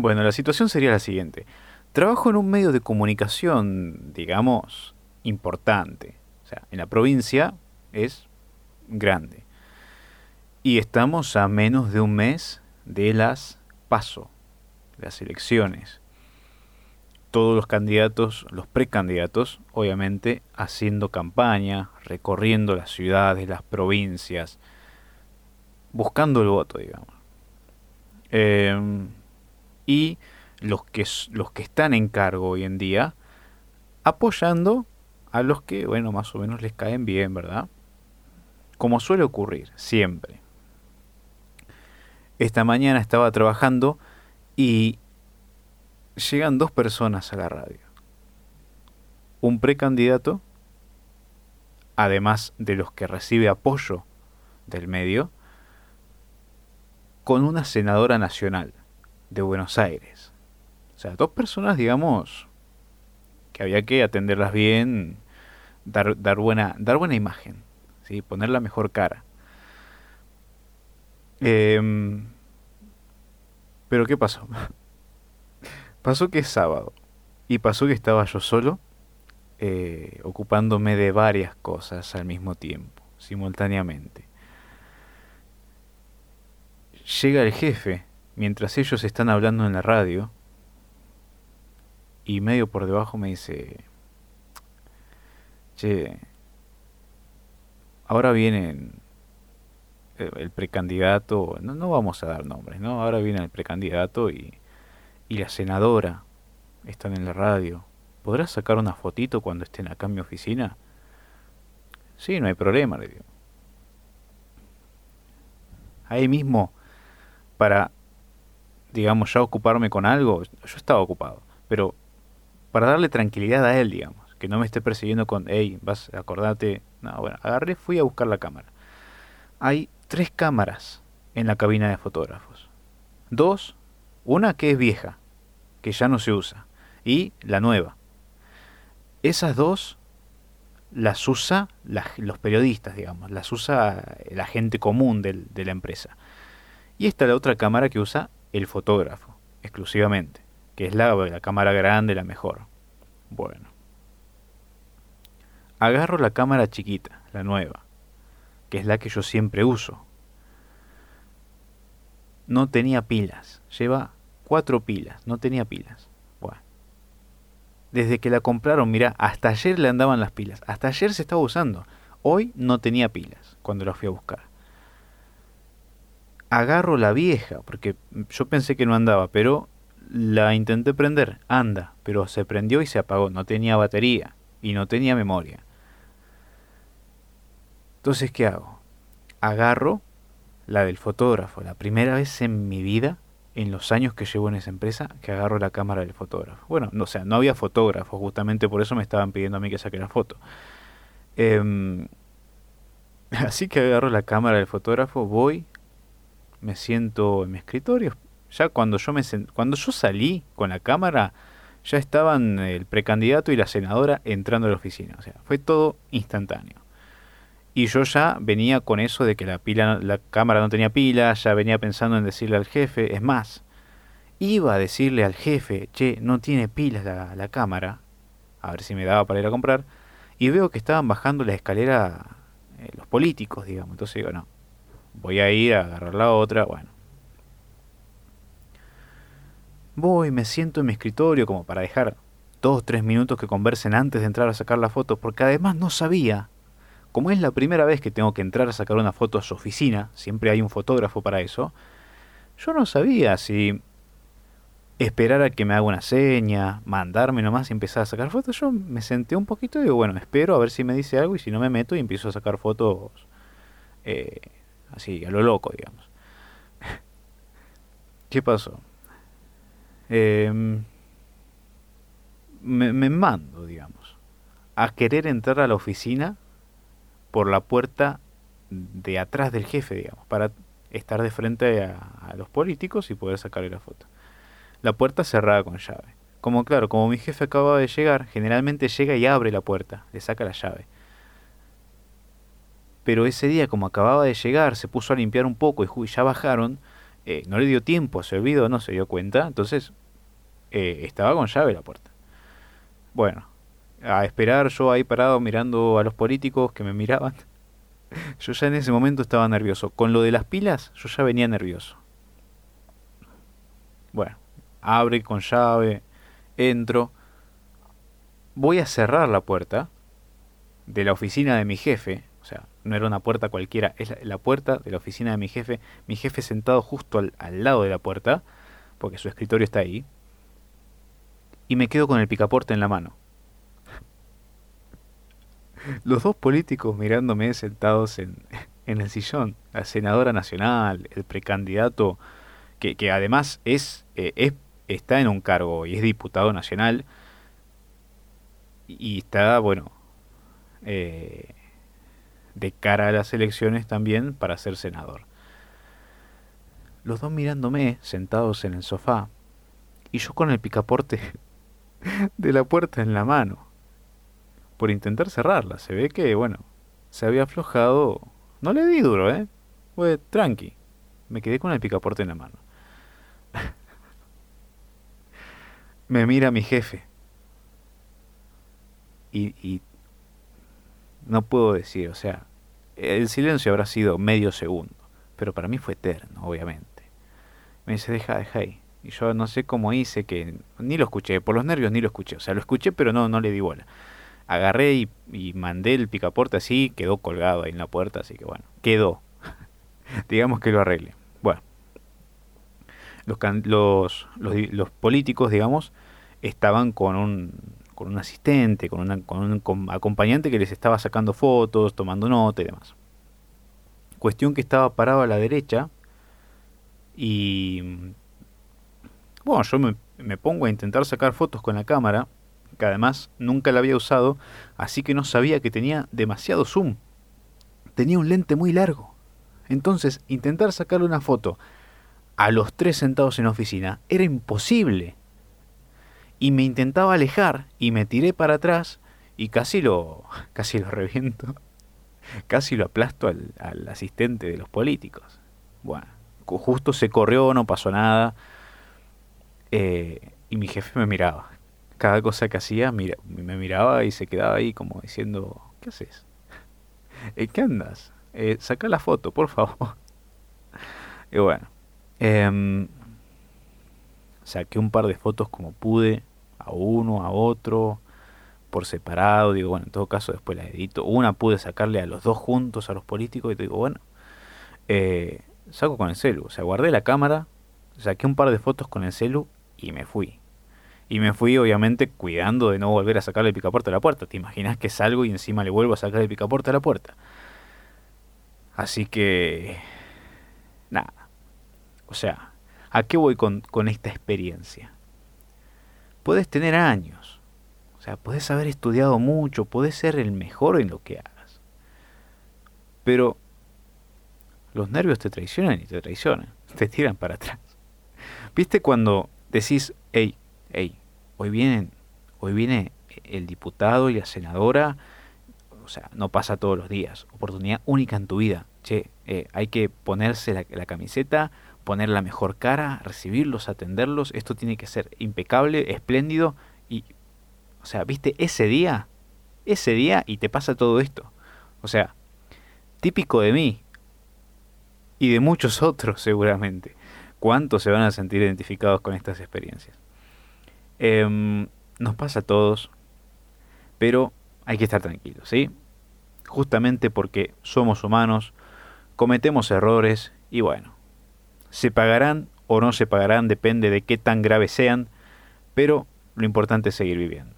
Bueno, la situación sería la siguiente. Trabajo en un medio de comunicación, digamos, importante. O sea, en la provincia es grande. Y estamos a menos de un mes de las PASO, las elecciones. Todos los candidatos, los precandidatos, obviamente haciendo campaña, recorriendo las ciudades, las provincias, buscando el voto, digamos. Em, y los que, los que están en cargo hoy en día, apoyando a los que, bueno, más o menos les caen bien, ¿verdad? Como suele ocurrir, siempre. Esta mañana estaba trabajando y llegan dos personas a la radio. Un precandidato, además de los que recibe apoyo del medio, con una senadora nacional de Buenos Aires. O sea, dos personas, digamos, que había que atenderlas bien, dar, dar, buena, dar buena imagen, ¿sí? poner la mejor cara. Em, pero ¿qué pasó? pasó que es sábado y pasó que estaba yo solo, eh, ocupándome de varias cosas al mismo tiempo, simultáneamente llega el jefe mientras ellos están hablando en la radio y medio por debajo me dice, che, ahora viene el precandidato, no, no vamos a dar nombres, ¿no? Ahora viene el precandidato y, y la senadora están en la radio. ¿Podrás sacar una fotito cuando estén acá en mi oficina? Sí, no hay problema, le digo. Ahí mismo para, digamos, ya ocuparme con algo, yo estaba ocupado, pero para darle tranquilidad a él, digamos, que no me esté persiguiendo con, hey, vas, acordate, no, bueno, agarré, fui a buscar la cámara. Hay tres cámaras en la cabina de fotógrafos. Dos, una que es vieja, que ya no se usa, y la nueva. Esas dos las usa los periodistas, digamos, las usa la gente común de la empresa. Y está la otra cámara que usa el fotógrafo, exclusivamente, que es la, la cámara grande, la mejor. Bueno. Agarro la cámara chiquita, la nueva, que es la que yo siempre uso. No tenía pilas, lleva cuatro pilas, no tenía pilas. Bueno. Desde que la compraron, mira, hasta ayer le andaban las pilas, hasta ayer se estaba usando. Hoy no tenía pilas cuando la fui a buscar agarro la vieja, porque yo pensé que no andaba, pero la intenté prender, anda, pero se prendió y se apagó, no tenía batería y no tenía memoria. Entonces, ¿qué hago? Agarro la del fotógrafo, la primera vez en mi vida, en los años que llevo en esa empresa, que agarro la cámara del fotógrafo. Bueno, no, o sea, no había fotógrafo, justamente por eso me estaban pidiendo a mí que saque la foto. Em, así que agarro la cámara del fotógrafo, voy, me siento en mi escritorio. Ya cuando yo me cuando yo salí con la cámara, ya estaban el precandidato y la senadora entrando a la oficina. O sea, fue todo instantáneo. Y yo ya venía con eso de que la pila, la cámara no tenía pila, ya venía pensando en decirle al jefe, es más, iba a decirle al jefe, che, no tiene pilas la, la cámara, a ver si me daba para ir a comprar, y veo que estaban bajando la escalera eh, los políticos, digamos. Entonces digo, no, voy a ir a agarrar la otra, bueno. Voy, me siento en mi escritorio como para dejar dos tres minutos que conversen antes de entrar a sacar la foto, porque además no sabía, como es la primera vez que tengo que entrar a sacar una foto a su oficina, siempre hay un fotógrafo para eso, yo no sabía si esperar a que me haga una seña, mandarme nomás y empezar a sacar fotos. Yo me senté un poquito y digo, bueno, espero a ver si me dice algo y si no me meto y empiezo a sacar fotos eh, así, a lo loco, digamos. ¿Qué pasó? Em, me, me, mando, digamos, a querer entrar a la oficina por la puerta de atrás del jefe, digamos, para estar de frente a, los políticos y poder sacarle la foto. La puerta cerrada con llave. Como claro, como mi jefe acababa de llegar, generalmente llega y abre la puerta, le saca la llave pero ese día como acababa de llegar, se puso a limpiar un poco y ya bajaron, eh, no le dio tiempo, se olvidó, no se dio cuenta, entonces eh, estaba con llave la puerta. Bueno, a esperar yo ahí parado mirando a los políticos que me miraban. Yo ya en ese momento estaba nervioso. Con lo de las pilas, yo ya venía nervioso. Bueno, abre con llave, entro. Voy a cerrar la puerta de la oficina de mi jefe. Sea, no era una puerta cualquiera, es la, puerta de la oficina de mi jefe. Mi jefe sentado justo al, al lado de la puerta, porque su escritorio está ahí. Y me quedo con el picaporte en la mano. Los dos políticos mirándome sentados en, en el sillón, la senadora nacional, el precandidato, que, que además es, eh, es, está en un cargo y es diputado nacional, y está, bueno, eh, de cara a las elecciones también para ser senador. Los dos mirándome sentados en el sofá, y yo con el picaporte de la puerta en la mano por intentar cerrarla. Se ve que, bueno, se había aflojado. No le di duro, ¿eh? Fue tranqui. Me quedé con el picaporte en la mano. Me mira mi jefe. Y, y no puedo decir, o sea, el silencio habrá sido medio segundo, pero para mí fue eterno, obviamente. Me dice, deja, deja ahí. Y yo no sé cómo hice que ni lo escuché, por los nervios ni lo escuché. O sea, lo escuché, pero no, no le di bola agarré y, mandé el picaporte así, quedó colgado ahí en la puerta, así que bueno, quedó. digamos que lo arregle. Bueno, los, los, los, políticos, digamos, estaban con un, con un asistente, con, una, con un acompañante que les estaba sacando fotos, tomando nota y demás. Cuestión que estaba parado a la derecha y... Bueno, yo me, me pongo a intentar sacar fotos con la cámara que además nunca la había usado, así que no sabía que tenía demasiado zoom. Tenía un lente muy largo. Entonces, intentar sacarle una foto a los tres sentados en la oficina era imposible. Y me intentaba alejar y me tiré para atrás y casi lo, casi lo reviento. Casi lo aplasto al, al asistente de los políticos. Bueno, justo se corrió, no pasó nada. Eh, y mi jefe me miraba cada cosa que hacía mira, me miraba y se quedaba ahí como diciendo, ¿qué haces? ¿En qué andas? Eh, saca la foto, por favor. y bueno, eh, saqué un par de fotos como pude, a uno, a otro, por separado. Digo, bueno, en todo caso después las edito. Una pude sacarle a los dos juntos, a los políticos, y digo, bueno, eh, saco con el celu. O sea, guardé la cámara, saqué un par de fotos con el celu y me fui. Y me fui, obviamente, cuidando de no volver a sacarle el picaporte a la puerta. ¿Te imaginas que salgo y encima le vuelvo a sacar el picaporte a la puerta? Así que... Nada. O sea, ¿a qué voy con esta experiencia? Puedes tener años. O sea, puedes haber estudiado mucho, puedes ser el mejor en lo que hagas. Pero los nervios te traicionan y te traicionan. Te tiran para atrás. ¿Viste cuando decís, hey, hey, hoy vienen, hoy viene el diputado y la senadora, o sea, no pasa todos los días, oportunidad única en tu vida. Che, eh, hay que ponerse la, la, camiseta, poner la mejor cara, recibirlos, atenderlos, esto tiene que ser impecable, espléndido y, o sea, viste, ese día, ese día y te pasa todo esto. O sea, típico de mí y de muchos otros seguramente. ¿Cuántos se van a sentir identificados con estas experiencias? Em, nos pasa a todos, pero hay que estar tranquilos, ¿sí? Justamente porque somos humanos, cometemos errores y bueno, se pagarán o no se pagarán, depende de qué tan graves sean, pero lo importante es seguir viviendo.